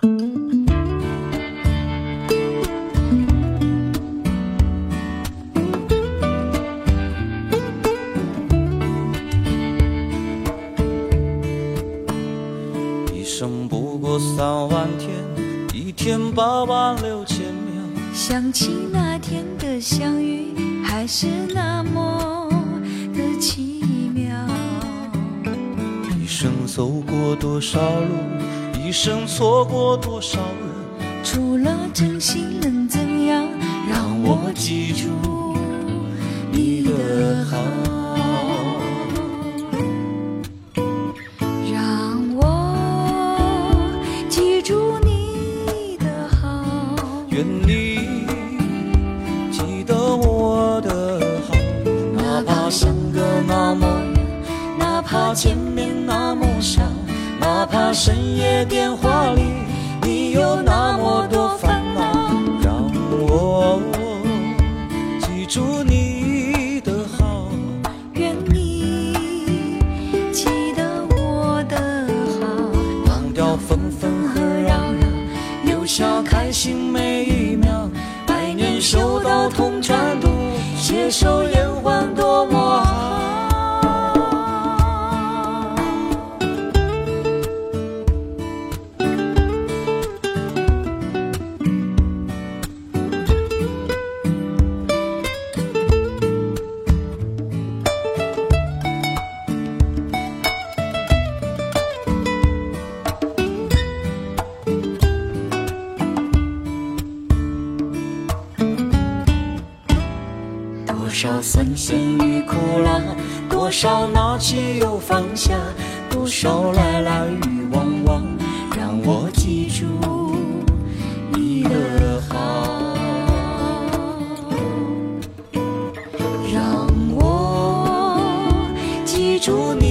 一生不过三万天，一天八万六千秒。想起那天的相遇，还是那么的奇妙。一生走过多少路，一生错过多少人，除了真心能怎样？让我记住你的好，让我记住你的好。愿你记得我的好，哪怕相隔那么远，哪怕见面那么少，怕深夜电话里你有那么多烦恼，让我记住你的好。愿你记得我的好，忘掉纷纷和扰扰，留下开心每一秒。百年修道同船渡，携手延欢多么好。多少酸咸与苦辣，多少拿起又放下，多少来来与往往，让我记住你的好，让我记住你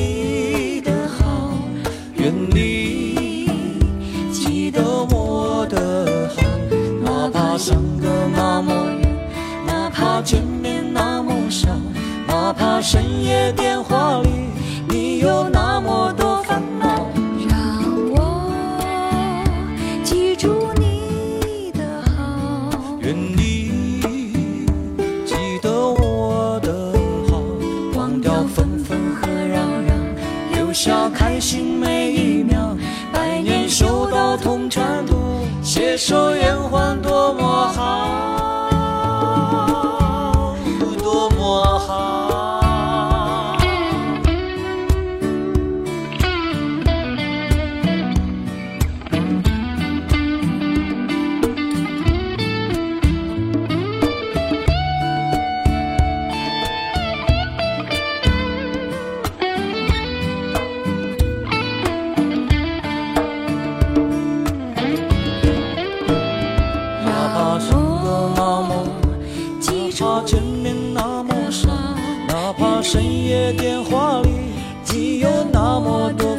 怕深夜电话里你有那么多烦恼。让我记住你的好，愿你记得我的好，忘掉纷纷和扰扰，留下开心每一秒。百年修道同船见面那么少，哪怕深夜电话里你有那么多